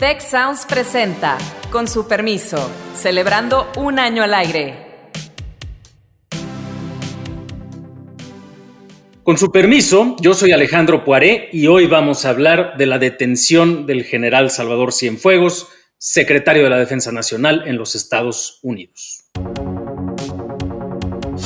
Tech Sounds presenta, con su permiso, celebrando un año al aire. Con su permiso, yo soy Alejandro Poiré y hoy vamos a hablar de la detención del general Salvador Cienfuegos, secretario de la Defensa Nacional en los Estados Unidos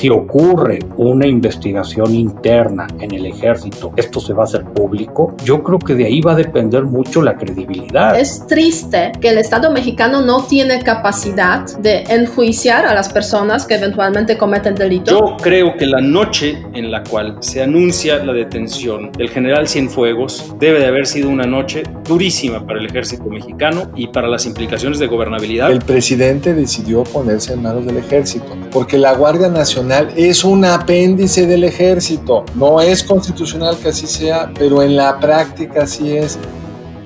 si ocurre una investigación interna en el ejército, esto se va a hacer público, yo creo que de ahí va a depender mucho la credibilidad. Es triste que el Estado mexicano no tiene capacidad de enjuiciar a las personas que eventualmente cometen delitos. Yo creo que la noche en la cual se anuncia la detención del general Cienfuegos debe de haber sido una noche durísima para el ejército mexicano y para las implicaciones de gobernabilidad. El presidente decidió ponerse en manos del ejército porque la Guardia Nacional es un apéndice del ejército. No es constitucional que así sea, pero en la práctica así es.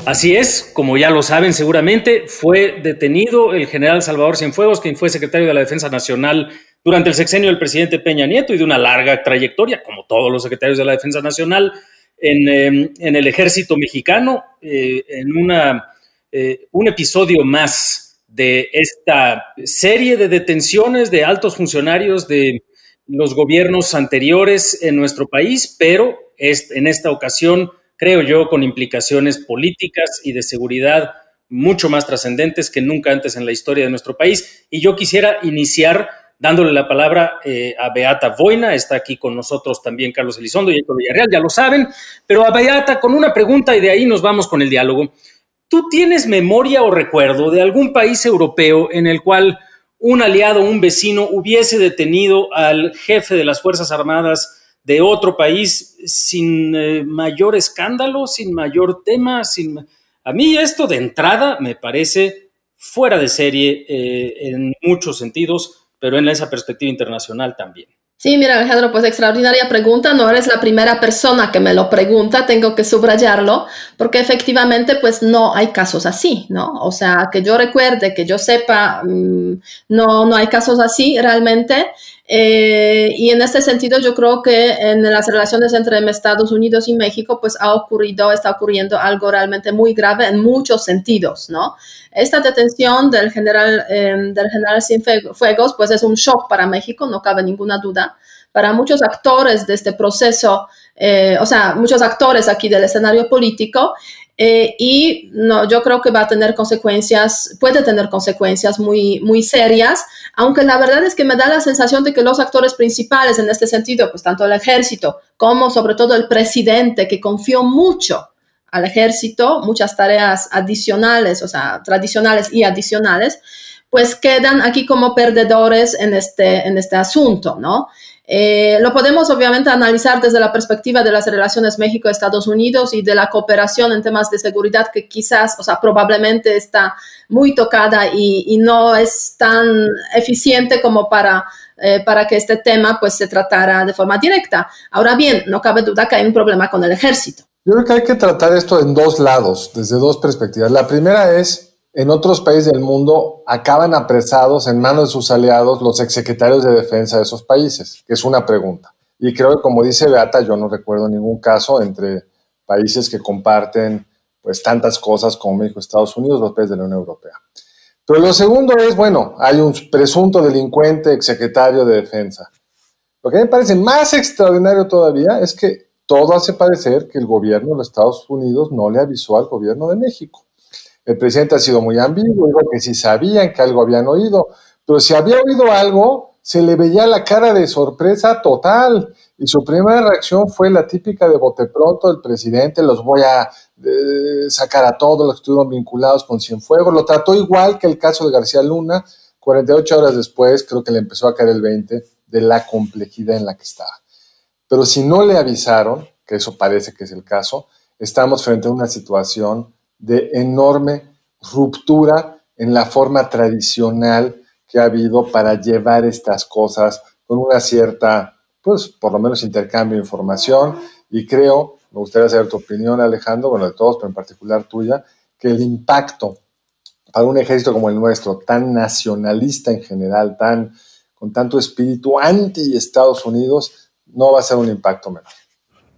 Así es, como ya lo saben seguramente, fue detenido el general Salvador Cienfuegos, quien fue secretario de la Defensa Nacional durante el sexenio del presidente Peña Nieto y de una larga trayectoria, como todos los secretarios de la Defensa Nacional, en, em, el ejército mexicano, eh, en una, eh, un episodio más de esta serie de detenciones de altos funcionarios de los gobiernos anteriores en nuestro país, pero en esta ocasión, creo yo, con implicaciones políticas y de seguridad mucho más trascendentes que nunca antes en la historia de nuestro país. Y yo quisiera iniciar dándole la palabra eh, a Beata Boina, está aquí con nosotros también Carlos Elizondo y Héctor Villarreal, ya lo saben, pero a Beata con una pregunta y de ahí nos vamos con el diálogo. ¿Tú tienes memoria o recuerdo de algún país europeo en el cual un aliado, un vecino, hubiese detenido al jefe de las Fuerzas Armadas de otro país sin eh, mayor escándalo, sin mayor tema, sin... A mí esto de entrada me parece fuera de serie eh, en muchos sentidos, pero en esa perspectiva internacional también. Sí, mira Alejandro, pues extraordinaria pregunta. No eres la primera persona que me lo pregunta, tengo que subrayarlo, porque efectivamente pues no hay casos así, ¿no? O sea, que yo recuerde, que yo sepa, mm, no, no hay casos así realmente. Eh, y en este sentido, yo creo que en las relaciones entre Estados Unidos y México, pues ha ocurrido, está ocurriendo algo realmente muy grave en muchos sentidos, ¿no? Esta detención del general, eh, del general Cienfuegos, pues es un shock para México, no cabe ninguna duda. Para muchos actores de este proceso, eh, o sea, muchos actores aquí del escenario político, eh, y no, yo creo que va a tener consecuencias, puede tener consecuencias muy, muy serias, aunque la verdad es que me da la sensación de que los actores principales en este sentido, pues tanto el ejército como sobre todo el presidente, que confió mucho al ejército, muchas tareas adicionales, o sea, tradicionales y adicionales, pues quedan aquí como perdedores en este, en este asunto, ¿no? Eh, lo podemos obviamente analizar desde la perspectiva de las relaciones México-Estados Unidos y de la cooperación en temas de seguridad que quizás, o sea, probablemente está muy tocada y, no es tan eficiente como para, eh, para que este tema pues se tratara de forma directa. Ahora bien, no cabe duda que hay un problema con el ejército. Yo creo que hay que tratar esto en dos lados, desde dos perspectivas. La primera es en otros países del mundo acaban apresados en manos de sus aliados los exsecretarios de defensa de esos países, es una pregunta. Y creo que como dice Beata, yo no recuerdo ningún caso entre países que comparten pues tantas cosas como México, Estados Unidos, los países de la Unión Europea. Pero lo segundo es, bueno, hay un presunto delincuente exsecretario de defensa. Lo que me parece más extraordinario todavía es que todo hace parecer que el gobierno de los Estados Unidos no le avisó al gobierno de México. El presidente ha sido muy ambiguo, dijo que sí sabían que algo habían oído, pero si había oído algo, se le veía la cara de sorpresa total. Y su primera reacción fue la típica de bote pronto del presidente, los voy a eh, sacar a todos los que estuvieron vinculados con Cienfuegos. Lo trató igual que el caso de García Luna. 48 horas después creo que le empezó a caer el 20 de la complejidad en la que estaba. Pero si no le avisaron, que eso parece que es el caso, estamos frente a una situación de enorme ruptura en la forma tradicional que ha habido para llevar estas cosas con una cierta, pues por lo menos intercambio de información y creo, me gustaría saber tu opinión Alejandro, bueno de todos, pero en particular tuya, que el impacto para un ejército como el nuestro, tan nacionalista en general, tan, con tanto espíritu anti Estados Unidos, no va a ser un impacto menor.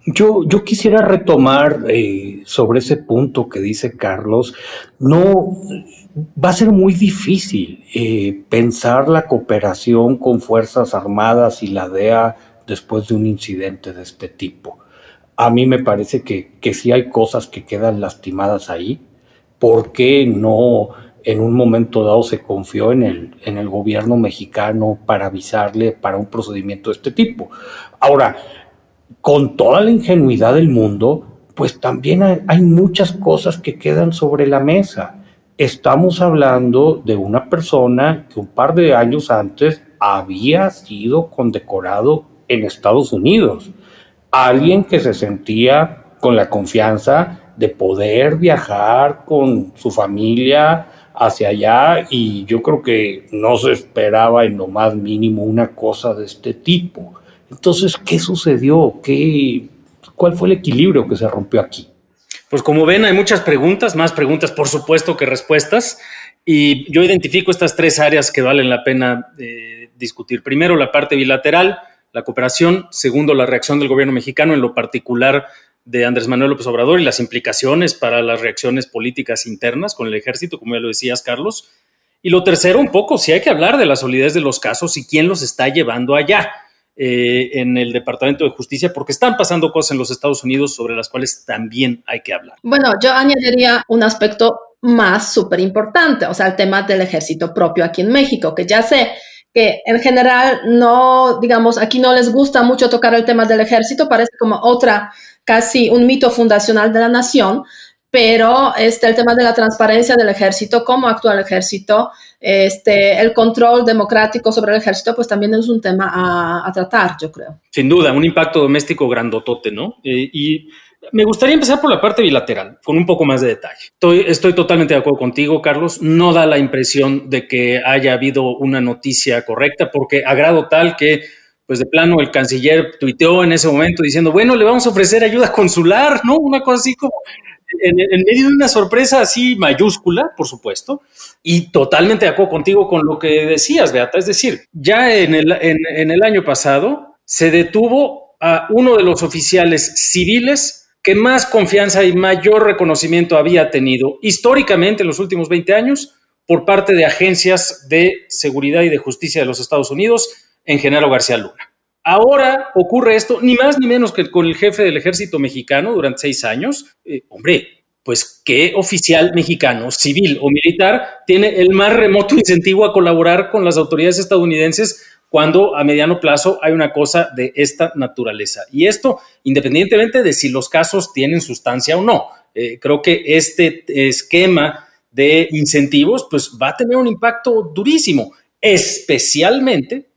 Yo, quisiera retomar eh, sobre ese punto que dice Carlos. No, va a ser muy difícil eh, pensar la cooperación con Fuerzas Armadas y la DEA después de un incidente de este tipo. A mí me parece que, que sí hay cosas que quedan lastimadas ahí. ¿Por qué no en un momento dado se confió en el, en el gobierno mexicano para avisarle para un procedimiento de este tipo? Ahora, con toda la ingenuidad del mundo, pues también hay, muchas cosas que quedan sobre la mesa. Estamos hablando de una persona que un par de años antes había sido condecorado en Estados Unidos. Alguien que se sentía con la confianza de poder viajar con su familia hacia allá y yo creo que no se esperaba en lo más mínimo una cosa de este tipo. Entonces, ¿qué sucedió? ¿Qué, ¿Cuál fue el equilibrio que se rompió aquí? Pues como ven, hay muchas preguntas, más preguntas por supuesto que respuestas, y yo identifico estas tres áreas que valen la pena eh, discutir. Primero, la parte bilateral, la cooperación. Segundo, la reacción del gobierno mexicano, en lo particular de Andrés Manuel López Obrador y las implicaciones para las reacciones políticas internas con el ejército, como ya lo decías, Carlos. Y lo tercero, un poco, si hay que hablar de la solidez de los casos y quién los está llevando allá. Eh, en el Departamento de Justicia, porque están pasando cosas en los Estados Unidos sobre las cuales también hay que hablar. Bueno, yo añadiría un aspecto más súper importante, o sea, el tema del ejército propio aquí en México, que ya sé que en general no, digamos, aquí no les gusta mucho tocar el tema del ejército, parece como otra, casi un mito fundacional de la nación, pero este, el tema de la transparencia del ejército, cómo actúa el ejército, este, el control democrático sobre el ejército, pues también es un tema a, tratar, yo creo. Sin duda, un impacto doméstico grandotote, ¿no? Eh, y me gustaría empezar por la parte bilateral, con un poco más de detalle. Estoy, estoy totalmente de acuerdo contigo, Carlos. No da la impresión de que haya habido una noticia correcta, porque a grado tal que pues de plano el canciller tuiteó en ese momento diciendo, bueno, le vamos a ofrecer ayuda consular, ¿no? Una cosa así como en, medio de una sorpresa así mayúscula, por supuesto, y totalmente de acuerdo contigo con lo que decías, Beata. Es decir, ya en el, en el año pasado se detuvo a uno de los oficiales civiles que más confianza y mayor reconocimiento había tenido históricamente en los últimos 20 años por parte de agencias de seguridad y de justicia de los Estados Unidos en Genaro García Luna. Ahora ocurre esto, ni más ni menos que con el jefe del ejército mexicano durante seis años. Eh, hombre, pues qué oficial mexicano, civil o militar, tiene el más remoto incentivo a colaborar con las autoridades estadounidenses cuando a mediano plazo hay una cosa de esta naturaleza. Y esto, independientemente de si los casos tienen sustancia o no. Eh, creo que este esquema de incentivos, pues va a tener un impacto durísimo, especialmente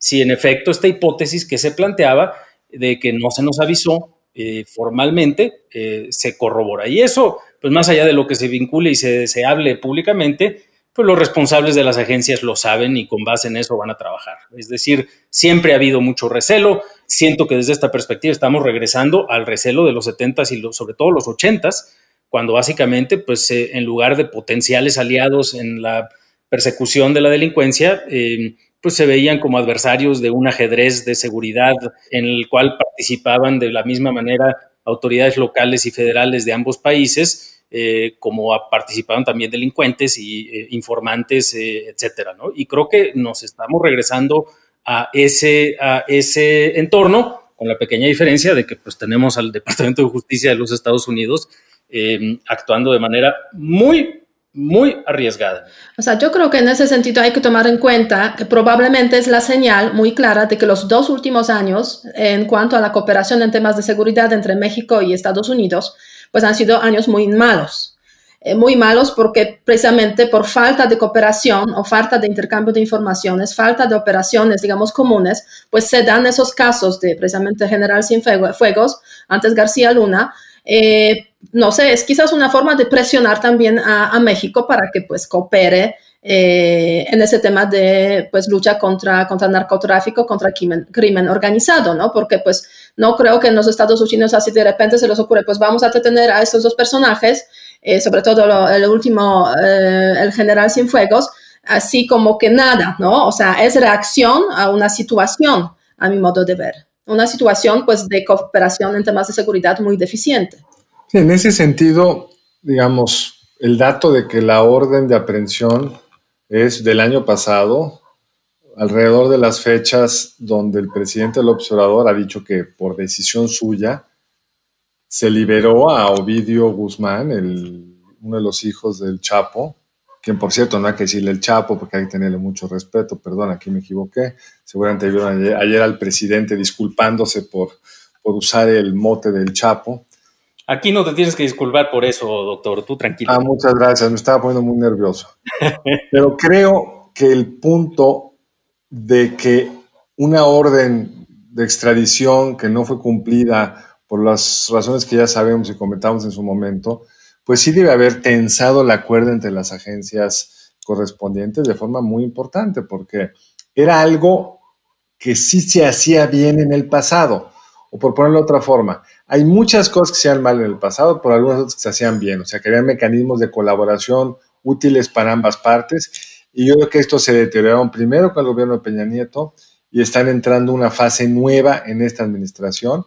si en efecto esta hipótesis que se planteaba de que no se nos avisó eh, formalmente eh, se corrobora. Y eso, pues más allá de lo que se vincule y se, se hable públicamente, pues los responsables de las agencias lo saben y con base en eso van a trabajar. Es decir, siempre ha habido mucho recelo. Siento que desde esta perspectiva estamos regresando al recelo de los 70s y sobre todo los 80s, cuando básicamente, pues eh, en lugar de potenciales aliados en la persecución de la delincuencia, pues se veían como adversarios de un ajedrez de seguridad en el cual participaban de la misma manera autoridades locales y federales de ambos países, eh, como participaban también delincuentes y eh, informantes, eh, etcétera, ¿no? Y creo que nos estamos regresando a ese, a ese entorno, con la pequeña diferencia de que pues tenemos al Departamento de Justicia de los Estados Unidos actuando de manera muy muy arriesgada. O sea, yo creo que en ese sentido hay que tomar en cuenta que probablemente es la señal muy clara de que los dos últimos años en cuanto a la cooperación en temas de seguridad entre México y Estados Unidos, pues han sido años muy malos. Eh, muy malos porque precisamente por falta de cooperación o falta de intercambio de informaciones, falta de operaciones, digamos, comunes, pues se dan esos casos de precisamente General Cienfuegos, antes García Luna, eh, no sé, es quizás una forma de presionar también a, México para que pues coopere eh, en ese tema de pues lucha contra, contra narcotráfico, contra el crimen, organizado, ¿no? Porque pues no creo que en los Estados Unidos así de repente se les ocurre, pues vamos a detener a estos dos personajes, eh, sobre todo el último, eh, el general Cienfuegos, así como que nada, ¿no? O sea, es reacción a una situación, a mi modo de ver. una situación pues de cooperación en temas de seguridad muy deficiente. En ese sentido, digamos, el dato de que la orden de aprehensión es del año pasado, alrededor de las fechas donde el presidente del observador ha dicho que por decisión suya se liberó a Ovidio Guzmán, el, uno de los hijos del Chapo, quien por cierto no hay que decirle el Chapo porque hay que tenerle mucho respeto, perdón, aquí me equivoqué, seguramente vieron ayer, al presidente disculpándose por, por usar el mote del Chapo. Aquí no te tienes que disculpar por eso, doctor, tú tranquilo. Ah, muchas gracias, me estaba poniendo muy nervioso. Pero creo que el punto de que una orden de extradición que no fue cumplida por las razones que ya sabemos y comentamos en su momento, pues sí debe haber tensado el acuerdo entre las agencias correspondientes de forma muy importante, porque era algo que sí se hacía bien en el pasado. O por ponerlo de otra forma, hay muchas cosas que se hacían mal en el pasado, pero algunas otras que se hacían bien. O sea, que había mecanismos de colaboración útiles para ambas partes. Y yo creo que esto se deterioraron primero con el gobierno de Peña Nieto y están entrando una fase nueva en esta administración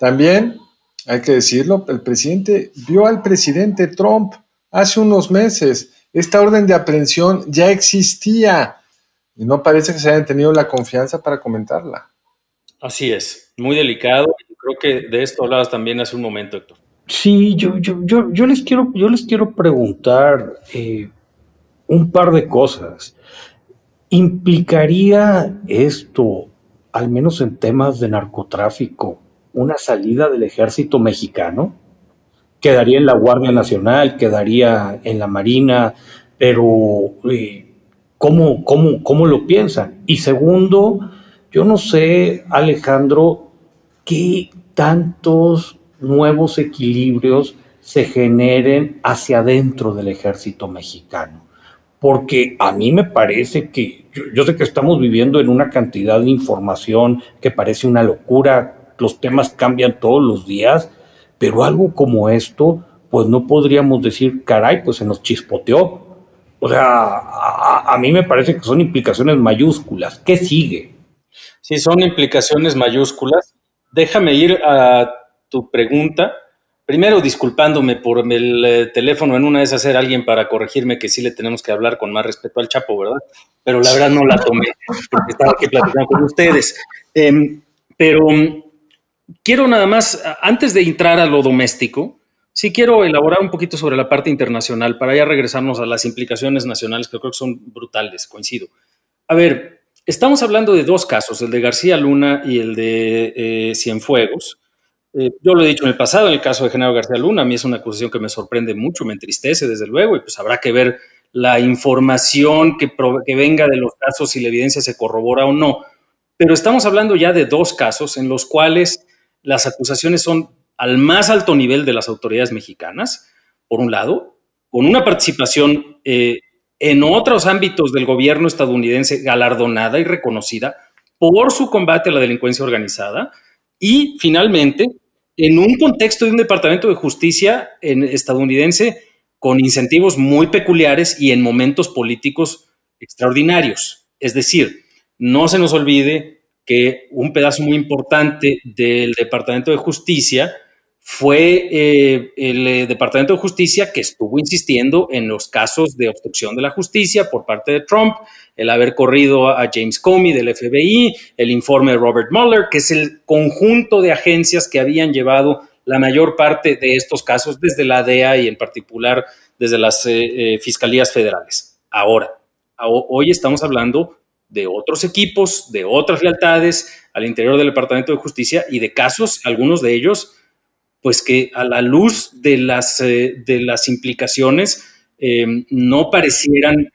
también, hay que decirlo, el presidente vio al presidente Trump hace unos meses. Esta orden de aprehensión ya existía y no parece que se hayan tenido la confianza para comentarla. Así es, muy delicado. Creo que de esto hablabas también hace un momento, Héctor. Sí, yo, yo, yo, yo les, quiero, yo les quiero preguntar eh, un par de cosas. ¿Implicaría esto, al menos en temas de narcotráfico, una salida del ejército mexicano, quedaría en la Guardia Nacional, quedaría en la Marina, pero eh, ¿cómo, cómo, cómo lo piensan? Y segundo, yo no sé, Alejandro, qué tantos nuevos equilibrios se generen hacia adentro del ejército mexicano. Porque a mí me parece que, yo, sé que estamos viviendo en una cantidad de información que parece una locura, los temas cambian todos los días, pero algo como esto, pues no podríamos decir, caray, pues se nos chispoteó. O sea, a, mí me parece que son implicaciones mayúsculas. ¿Qué sigue? Sí, son implicaciones mayúsculas. Déjame ir a tu pregunta. Primero, disculpándome por el eh, teléfono, en una esas era alguien para corregirme que sí le tenemos que hablar con más respeto al Chapo, ¿verdad? Pero la verdad no la tomé, porque estaba aquí platicando con ustedes. Em, pero quiero nada más, antes de entrar a lo doméstico, sí quiero elaborar un poquito sobre la parte internacional para ya regresarnos a las implicaciones nacionales que creo que son brutales, coincido. A ver, estamos hablando de dos casos, el de García Luna y el de eh, Cienfuegos. Eh, yo lo he dicho en el pasado, en el caso de Genaro García Luna, a mí es una acusación que me sorprende mucho, me entristece desde luego, y pues habrá que ver la información que, venga de los casos, si la evidencia se corrobora o no. Pero estamos hablando ya de dos casos en los cuales las acusaciones son al más alto nivel de las autoridades mexicanas, por un lado, con una participación eh, en otros ámbitos del gobierno estadounidense galardonada y reconocida por su combate a la delincuencia organizada, y finalmente, en un contexto de un departamento de justicia estadounidense con incentivos muy peculiares y en momentos políticos extraordinarios. Es decir, no se nos olvide que un pedazo muy importante del Departamento de Justicia fue eh, el eh, Departamento de Justicia que estuvo insistiendo en los casos de obstrucción de la justicia por parte de Trump, el haber corrido a James Comey del FBI, el informe de Robert Mueller, que es el conjunto de agencias que habían llevado la mayor parte de estos casos desde la DEA y en particular desde las eh, fiscalías federales. Ahora, hoy estamos hablando de otros equipos, de otras lealtades al interior del Departamento de Justicia y de casos, algunos de ellos, pues que a la luz de las, eh, de las implicaciones eh, no parecieran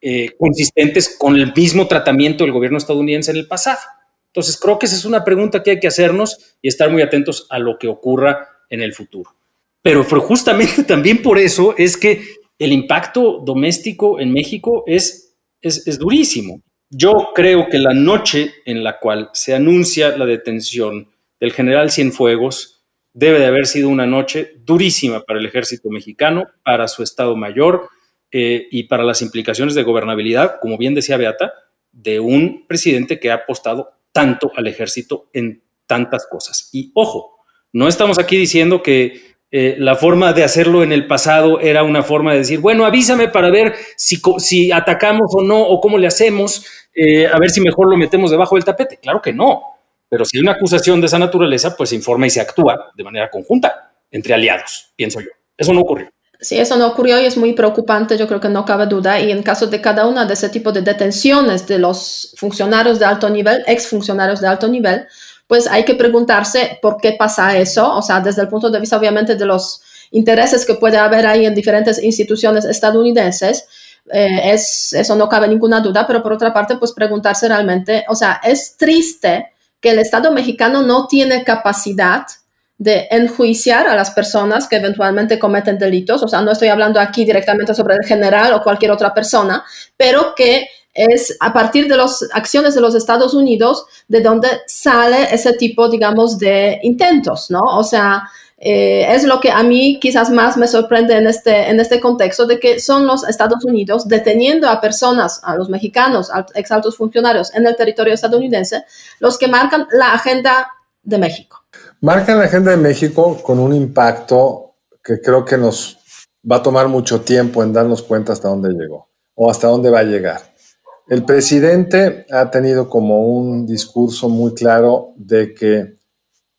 eh, consistentes con el mismo tratamiento del gobierno estadounidense en el pasado. Entonces, creo que esa es una pregunta que hay que hacernos y estar muy atentos a lo que ocurra en el futuro. Pero justamente también por eso es que el impacto doméstico en México es, es, es durísimo. Yo creo que la noche en la cual se anuncia la detención del general Cienfuegos debe de haber sido una noche durísima para el ejército mexicano, para su Estado Mayor eh, y para las implicaciones de gobernabilidad, como bien decía Beata, de un presidente que ha apostado tanto al ejército en tantas cosas. Y ojo, no estamos aquí diciendo que eh, la forma de hacerlo en el pasado era una forma de decir, bueno, avísame para ver si, atacamos o no, o cómo le hacemos, eh, a ver si mejor lo metemos debajo del tapete. Claro que no. Pero si hay una acusación de esa naturaleza, pues se informa y se actúa de manera conjunta entre aliados, pienso yo. Eso no ocurrió. Sí, eso no ocurrió y es muy preocupante, yo creo que no cabe duda. Y en caso de cada una de ese tipo de detenciones de los funcionarios de alto nivel, exfuncionarios de alto nivel, pues hay que preguntarse por qué pasa eso, o sea, desde el punto de vista obviamente de los intereses que puede haber ahí en diferentes instituciones estadounidenses. Eh, es, eso no cabe ninguna duda, pero por otra parte, pues preguntarse realmente, o sea, es triste que el Estado mexicano no tiene capacidad de enjuiciar a las personas que eventualmente cometen delitos. O sea, no estoy hablando aquí directamente sobre el general o cualquier otra persona, pero que es a partir de las acciones de los Estados Unidos de donde sale ese tipo, digamos, de intentos, ¿no? O sea, eh, es lo que a mí quizás más me sorprende en este, en este contexto de que son los Estados Unidos deteniendo a personas, a los mexicanos, a ex altos funcionarios en el territorio estadounidense, los que marcan la agenda de México. Marcan la agenda de México con un impacto que creo que nos va a tomar mucho tiempo en darnos cuenta hasta dónde llegó o hasta dónde va a llegar. El presidente ha tenido como un discurso muy claro de que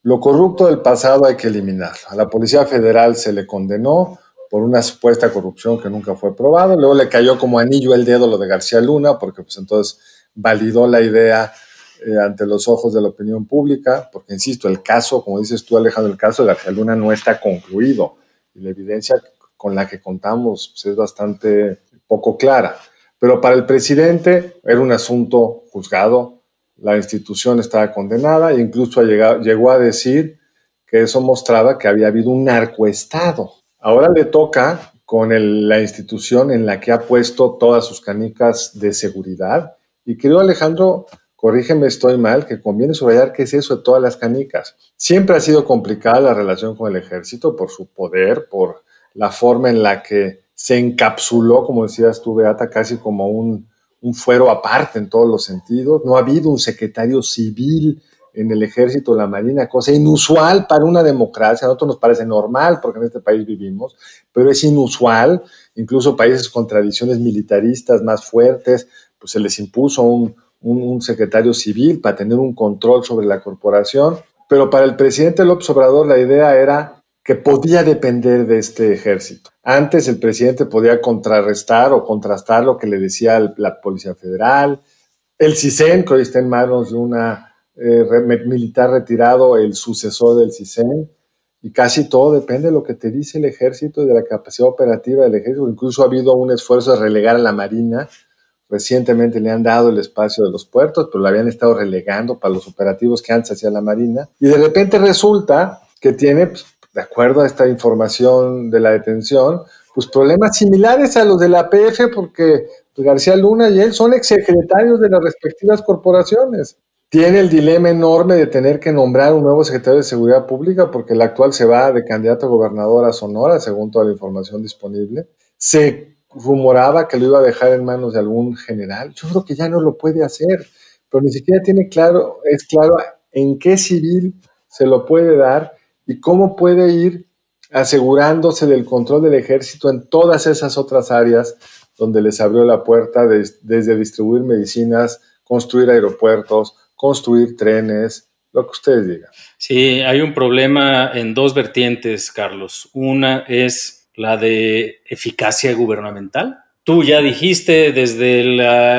lo corrupto del pasado hay que eliminarlo. A la Policía Federal se le condenó por una supuesta corrupción que nunca fue probada. Luego le cayó como anillo el dedo lo de García Luna, porque pues entonces validó la idea eh, ante los ojos de la opinión pública, porque insisto, el caso, como dices tú Alejandro, el caso de García Luna no está concluido y la evidencia con la que contamos pues, es bastante poco clara. Pero para el presidente era un asunto juzgado, la institución estaba condenada e incluso llegó a decir que eso mostraba que había habido un narcoestado. Ahora le toca con la institución en la que ha puesto todas sus canicas de seguridad. Y creo, Alejandro, corrígeme, estoy mal, que conviene subrayar qué es eso de todas las canicas. Siempre ha sido complicada la relación con el ejército por su poder, por la forma en la que se encapsuló, como decías tú, Beata, casi como un, un fuero aparte en todos los sentidos. No ha habido un secretario civil en el ejército, la marina, cosa inusual para una democracia. A nosotros nos parece normal porque en este país vivimos, pero es inusual. Incluso países con tradiciones militaristas más fuertes, pues se les impuso un, un, secretario civil para tener un control sobre la corporación, pero para el presidente López Obrador la idea era que podía depender de este ejército. Antes el presidente podía contrarrestar o contrastar lo que le decía la Policía Federal, el CISEN, que hoy está en manos de una eh, militar retirado, el sucesor del CISEN, y casi todo depende de lo que te dice el ejército y de la capacidad operativa del ejército. Incluso ha habido un esfuerzo de relegar a la Marina Recientemente le han dado el espacio de los puertos, pero lo habían estado relegando para los operativos que antes hacía la Marina. Y de repente resulta que tiene, pues, de acuerdo a esta información de la detención, pues problemas similares a los de la PF, porque García Luna y él son exsecretarios de las respectivas corporaciones. Tiene el dilema enorme de tener que nombrar un nuevo secretario de Seguridad Pública, porque el actual se va de candidato a gobernador a Sonora, según toda la información disponible. Se rumoraba que lo iba a dejar en manos de algún general. Yo creo que ya no lo puede hacer, pero ni siquiera tiene claro, es claro en qué civil se lo puede dar y cómo puede ir asegurándose del control del ejército en todas esas otras áreas donde les abrió la puerta desde distribuir medicinas, construir aeropuertos, construir trenes, lo que ustedes digan. Sí, hay un problema en dos vertientes, Carlos. Una es la de eficacia gubernamental. Tú ya dijiste desde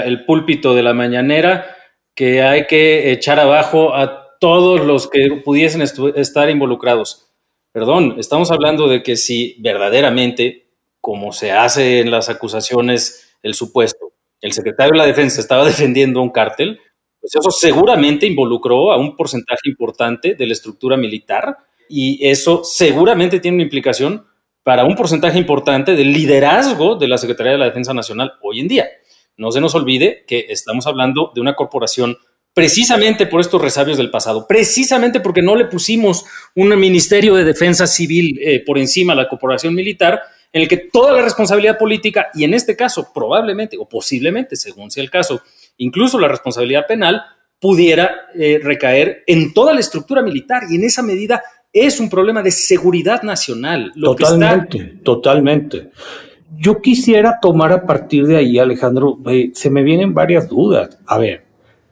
el púlpito de la mañanera que hay que echar abajo a todos los que pudiesen estar involucrados. Perdón, estamos hablando de que si verdaderamente, como se hace en las acusaciones, el supuesto, el secretario de la Defensa estaba defendiendo un cártel, pues eso seguramente involucró a un porcentaje importante de la estructura militar y eso seguramente tiene una implicación para un porcentaje importante del liderazgo de la Secretaría de la Defensa Nacional hoy en día. No se nos olvide que estamos hablando de una corporación precisamente por estos resabios del pasado, precisamente porque no le pusimos un Ministerio de Defensa Civil eh, por encima a la corporación militar, en el que toda la responsabilidad política, y en este caso probablemente o posiblemente, según sea el caso, incluso la responsabilidad penal, pudiera eh, recaer en toda la estructura militar y en esa medida es un problema de seguridad nacional. totalmente, totalmente. Yo quisiera tomar a partir de ahí, Alejandro, eh, se me vienen varias dudas. A ver,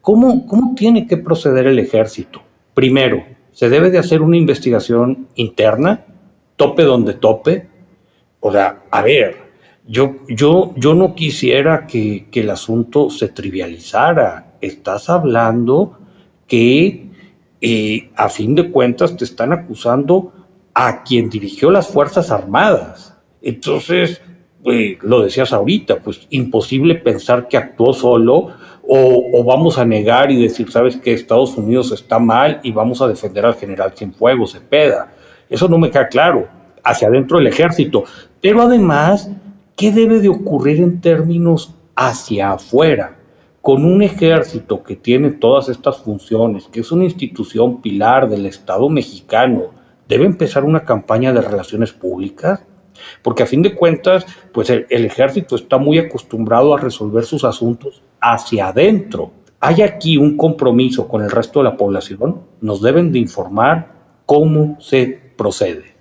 ¿cómo, ¿cómo tiene que proceder el ejército? Primero, se debe de hacer una investigación interna, tope donde tope. O sea, a ver, yo, yo, yo no quisiera que, que el asunto se trivializara. Estás hablando que y a fin de cuentas te están acusando a quien dirigió las Fuerzas Armadas. Entonces, pues, lo decías ahorita, pues imposible pensar que actuó solo o, vamos a negar y decir, sabes que Estados Unidos está mal y vamos a defender al general Cienfuegos, Cepeda. Eso no me queda claro, hacia adentro del ejército. Pero además, ¿qué debe de ocurrir en términos hacia afuera? con un ejército que tiene todas estas funciones, que es una institución pilar del Estado mexicano, debe empezar una campaña de relaciones públicas, porque a fin de cuentas, pues el, ejército está muy acostumbrado a resolver sus asuntos hacia adentro. Hay aquí un compromiso con el resto de la población, nos deben de informar cómo se procede.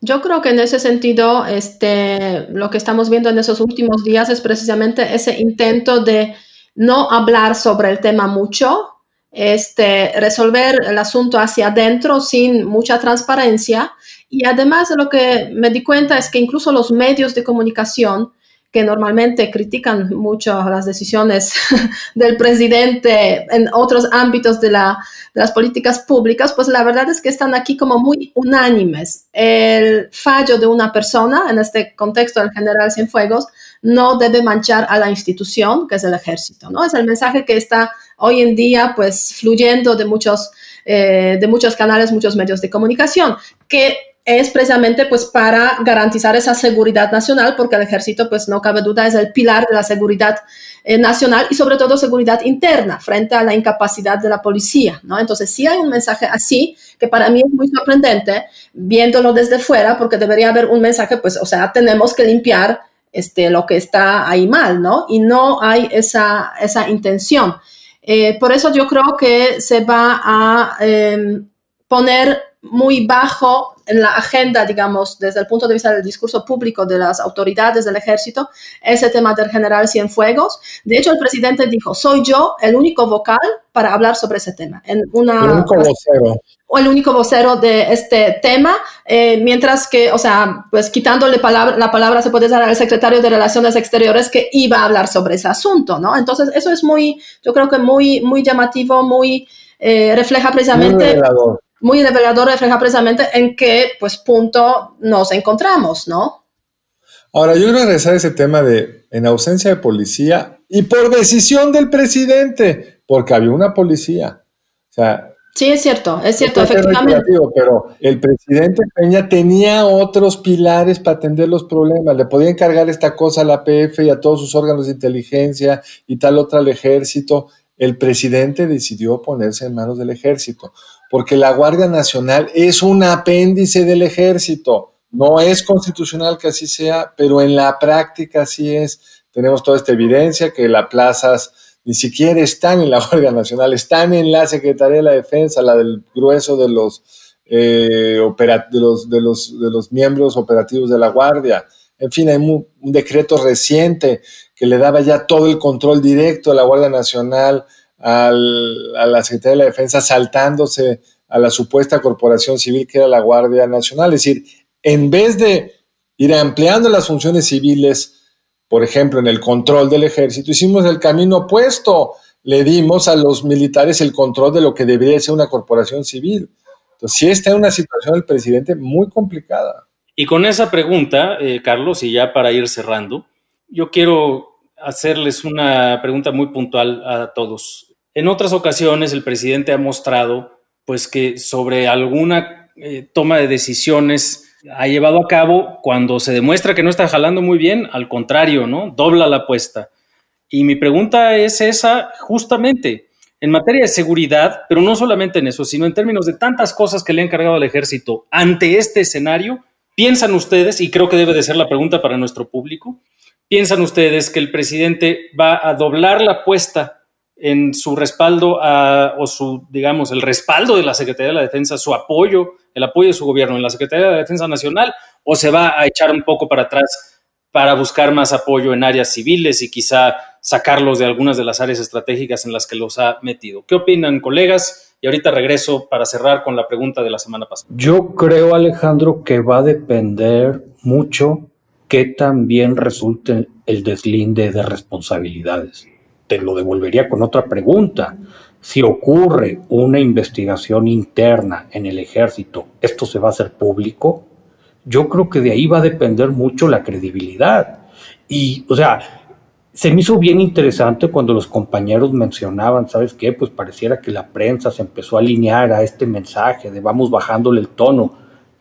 Yo creo que en ese sentido, este, lo que estamos viendo en esos últimos días es precisamente ese intento de no hablar sobre el tema mucho, este, resolver el asunto hacia adentro sin mucha transparencia. Y además lo que me di cuenta es que incluso los medios de comunicación que normalmente critican mucho las decisiones del presidente en otros ámbitos de, la, de, las políticas públicas, pues la verdad es que están aquí como muy unánimes. El fallo de una persona, en este contexto del general Cienfuegos, no debe manchar a la institución, que es el ejército, ¿no? Es el mensaje que está hoy en día, pues, fluyendo de muchos, eh, de muchos canales, muchos medios de comunicación, que es precisamente pues para garantizar esa seguridad nacional, porque el ejército, pues no cabe duda, es el pilar de la seguridad eh, nacional y sobre todo seguridad interna frente a la incapacidad de la policía, ¿no? Entonces, sí hay un mensaje así, que para mí es muy sorprendente, viéndolo desde fuera, porque debería haber un mensaje, pues, o sea, tenemos que limpiar este, lo que está ahí mal, ¿no? Y no hay esa, esa intención. Eh, por eso yo creo que se va a em, poner muy bajo en la agenda, digamos, desde el punto de vista del discurso público de las autoridades del ejército, ese tema del general Cienfuegos. De hecho, el presidente dijo, soy yo el único vocal para hablar sobre ese tema. En una, el único vocero. O el único vocero de este tema, eh, mientras que, o sea, pues quitándole la palabra se puede dar al secretario de Relaciones Exteriores que iba a hablar sobre ese asunto, ¿no? Entonces, eso es muy, yo creo que muy, muy llamativo, muy, eh, refleja precisamente muy revelador refleja precisamente en qué pues, punto nos encontramos, ¿no? Ahora, yo quiero regresar a ese tema de en ausencia de policía y por decisión del presidente, porque había una policía. O sea, Sí, es cierto, es cierto, efectivamente. Pero el presidente Peña tenía otros pilares para atender los problemas. Le podía encargar esta cosa a la PF y a todos sus órganos de inteligencia y tal otra al ejército. El presidente decidió ponerse en manos del ejército porque la Guardia Nacional es un apéndice del ejército. No es constitucional que así sea, pero en la práctica así es. Tenemos toda esta evidencia que las plazas ni siquiera están en la Guardia Nacional, están en la Secretaría de la Defensa, la del grueso de los, eh, de los, miembros operativos de la Guardia. En fin, hay un, decreto reciente que le daba ya todo el control directo a la Guardia Nacional al, a la Secretaría de la Defensa saltándose a la supuesta corporación civil que era la Guardia Nacional. Es decir, en vez de ir ampliando las funciones civiles, por ejemplo, en el control del ejército, hicimos el camino opuesto. Le dimos a los militares el control de lo que debería ser una corporación civil. Entonces, sí está en una situación del presidente muy complicada. Y con esa pregunta, eh, Carlos, y ya para ir cerrando, yo quiero hacerles una pregunta muy puntual a todos. En otras ocasiones el presidente ha mostrado pues que sobre alguna eh, toma de decisiones ha llevado a cabo cuando se demuestra que no está jalando muy bien, al contrario, ¿no? Dobla la apuesta. Y mi pregunta es esa justamente en materia de seguridad, pero no solamente en eso, sino en términos de tantas cosas que le han cargado al ejército ante este escenario, ¿piensan ustedes, y creo que debe de ser la pregunta para nuestro público, piensan ustedes que el presidente va a doblar la apuesta en su respaldo a, o su, digamos, el respaldo de la Secretaría de la Defensa, su apoyo, el apoyo de su gobierno en la Secretaría de la Defensa Nacional, o se va a echar un poco para atrás para buscar más apoyo en áreas civiles y quizá sacarlos de algunas de las áreas estratégicas en las que los ha metido. ¿Qué opinan, colegas? Y ahorita regreso para cerrar con la pregunta de la semana pasada. Yo creo, Alejandro, que va a depender mucho que también resulte el deslinde de responsabilidades. Te lo devolvería con otra pregunta. Si ocurre una investigación interna en el ejército, ¿esto se va a hacer público? Yo creo que de ahí va a depender mucho la credibilidad. Y, o sea, se me hizo bien interesante cuando los compañeros mencionaban, ¿sabes qué? Pues pareciera que la prensa se empezó a alinear a este mensaje de vamos bajándole el tono.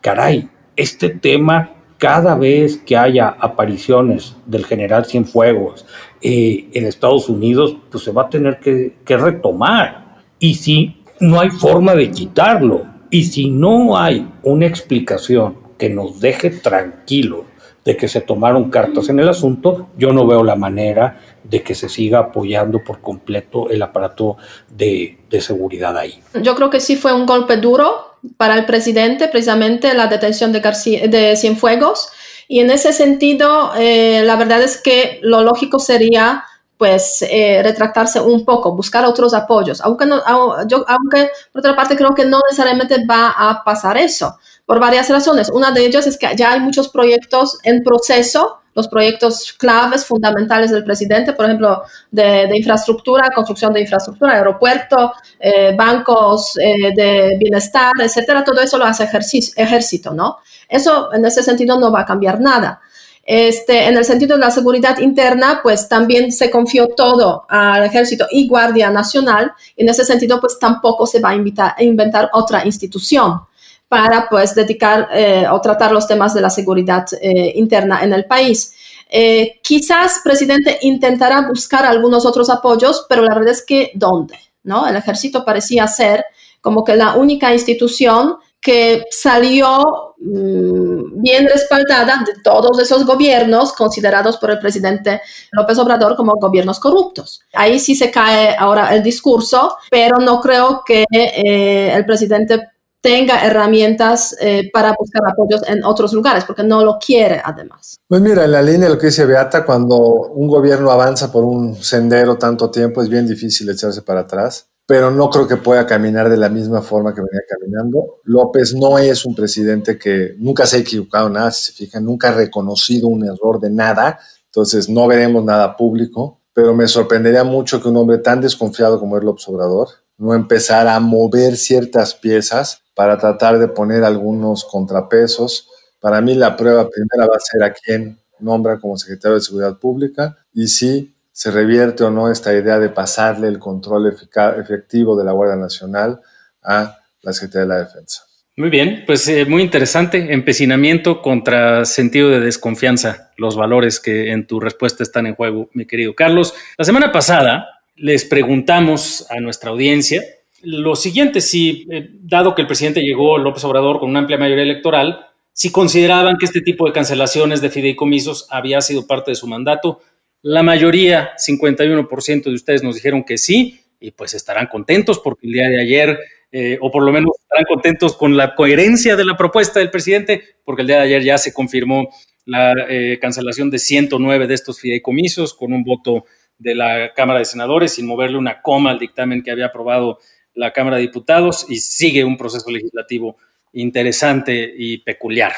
Caray, este tema, cada vez que haya apariciones del general Cienfuegos eh, en Estados Unidos, pues se va a tener que, retomar. Y si no hay forma de quitarlo, y si no hay una explicación que nos deje tranquilo de que se tomaron cartas en el asunto, yo no veo la manera de que se siga apoyando por completo el aparato de, seguridad ahí. Yo creo que sí fue un golpe duro para el presidente, precisamente la detención de, García, de Cienfuegos. Y en ese sentido, eh, la verdad es que lo lógico sería pues eh, retractarse un poco, buscar otros apoyos, aunque, no, yo, aunque por otra parte creo que no necesariamente va a pasar eso por varias razones. Una de ellas es que ya hay muchos proyectos en proceso, los proyectos claves, fundamentales del presidente, por ejemplo, de, infraestructura, construcción de infraestructura, aeropuerto, eh, bancos eh, de bienestar, etcétera. Todo eso lo hace ejército, ¿no? Eso en ese sentido no va a cambiar nada. Este, en el sentido de la seguridad interna, pues también se confió todo al ejército y Guardia Nacional. en ese sentido, pues tampoco se va a inventar otra institución para pues dedicar eh, o tratar los temas de la seguridad eh, interna en el país. Eh, quizás presidente intentará buscar algunos otros apoyos, pero la verdad es que ¿dónde? ¿no? El ejército parecía ser como que la única institución que salió mm, bien respaldada de todos esos gobiernos considerados por el presidente López Obrador como gobiernos corruptos. Ahí sí se cae ahora el discurso, pero no creo que el presidente tenga herramientas eh, para buscar apoyos en otros lugares, porque no lo quiere además. Pues mira, en la línea de lo que dice Beata, cuando un gobierno avanza por un sendero tanto tiempo, es bien difícil echarse para atrás, pero no creo que pueda caminar de la misma forma que venía caminando. López no es un presidente que nunca se ha equivocado nada, si se fijan, nunca ha reconocido un error de nada, entonces no veremos nada público, pero me sorprendería mucho que un hombre tan desconfiado como es López Obrador no empezara a mover ciertas piezas para tratar de poner algunos contrapesos. Para mí la prueba primera va a ser a quién nombra como secretario de Seguridad Pública y si se revierte o no esta idea de pasarle el control efectivo de la Guardia Nacional a la Secretaría de la Defensa. Muy bien, pues eh, muy interesante. Empecinamiento contra sentido de desconfianza, los valores que en tu respuesta están en juego, mi querido Carlos. La semana pasada les preguntamos a nuestra audiencia lo siguiente, si, eh, dado que el presidente llegó, López Obrador, con una amplia mayoría electoral, si consideraban que este tipo de cancelaciones de fideicomisos había sido parte de su mandato, la mayoría, 51% de ustedes nos dijeron que sí, y pues estarán contentos porque el día de ayer, eh, o por lo menos estarán contentos con la coherencia de la propuesta del presidente, porque el día de ayer ya se confirmó la eh, cancelación de 109 de estos fideicomisos con un voto de la Cámara de Senadores sin moverle una coma al dictamen que había aprobado la Cámara de Diputados y sigue un proceso legislativo interesante y peculiar.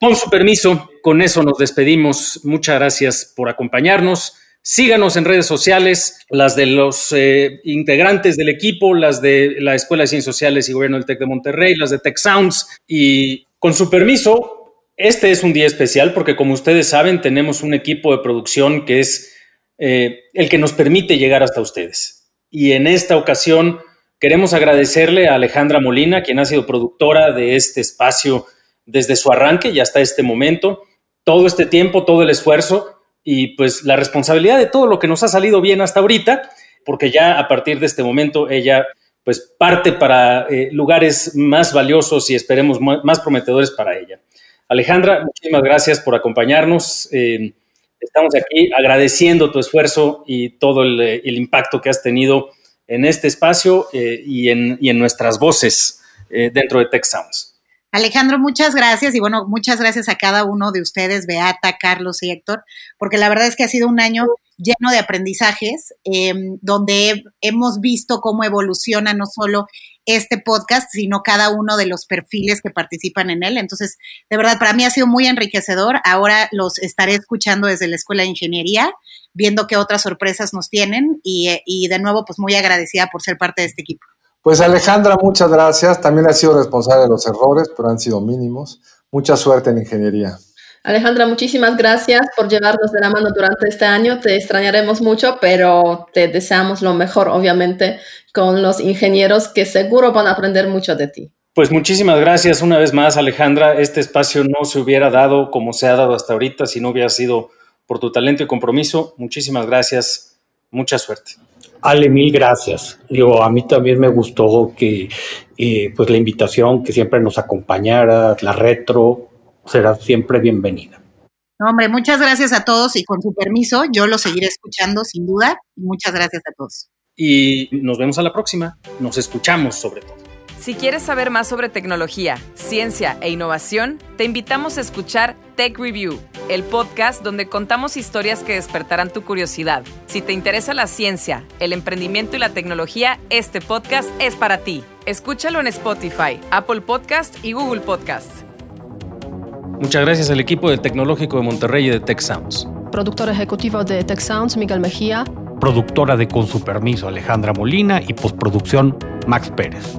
Con su permiso, con eso nos despedimos. Muchas gracias por acompañarnos. Síganos en redes sociales, las de los eh, integrantes del equipo, las de la Escuela de Ciencias Sociales y Gobierno del TEC de Monterrey, las de Tech Sounds. Y con su permiso, este es un día especial porque como ustedes saben, tenemos un equipo de producción que es eh, el que nos permite llegar hasta ustedes. Y en esta ocasión Queremos agradecerle a Alejandra Molina, quien ha sido productora de este espacio desde su arranque y hasta este momento, todo este tiempo, todo el esfuerzo y pues la responsabilidad de todo lo que nos ha salido bien hasta ahorita, porque ya a partir de este momento ella pues parte para eh, lugares más valiosos y esperemos más prometedores para ella. Alejandra, muchísimas gracias por acompañarnos. Eh, estamos aquí agradeciendo tu esfuerzo y todo el, impacto que has tenido en este espacio eh, y, en, y, en, nuestras voces eh, dentro de Tech Sounds. Alejandro, muchas gracias y bueno, muchas gracias a cada uno de ustedes, Beata, Carlos y Héctor, porque la verdad es que ha sido un año lleno de aprendizajes, em, donde hemos visto cómo evoluciona no solo este podcast, sino cada uno de los perfiles que participan en él. Entonces, de verdad, para mí ha sido muy enriquecedor. Ahora los estaré escuchando desde la Escuela de Ingeniería, viendo qué otras sorpresas nos tienen y, y de nuevo, pues muy agradecida por ser parte de este equipo. Pues Alejandra, muchas gracias. También ha sido responsable de los errores, pero han sido mínimos. Mucha suerte en ingeniería. Alejandra, muchísimas gracias por llevarnos de la mano durante este año. Te extrañaremos mucho, pero te deseamos lo mejor, obviamente, con los ingenieros que seguro van a aprender mucho de ti. Pues muchísimas gracias una vez más, Alejandra. Este espacio no se hubiera dado como se ha dado hasta ahorita si no hubiera sido por tu talento y compromiso. Muchísimas gracias. Mucha suerte. Ale, mil gracias. Digo, a mí también me gustó que eh, pues la invitación, que siempre nos acompañara, la retro, será siempre bienvenida. hombre, muchas gracias a todos y con su permiso, yo lo seguiré escuchando sin duda. Muchas gracias a todos. Y nos vemos a la próxima. Nos escuchamos sobre todo. Si quieres saber más sobre tecnología, ciencia e innovación, te invitamos a escuchar Tech Review, el podcast donde contamos historias que despertarán tu curiosidad. Si te interesa la ciencia, el emprendimiento y la tecnología, este podcast es para ti. Escúchalo en Spotify, Apple Podcast y Google Podcast. Muchas gracias al equipo del Tecnológico de Monterrey y de Tech Sounds. Productor ejecutivo de Tech Sounds, Miguel Mejía. Productora de Con su permiso, Alejandra Molina. Y postproducción, Max Pérez.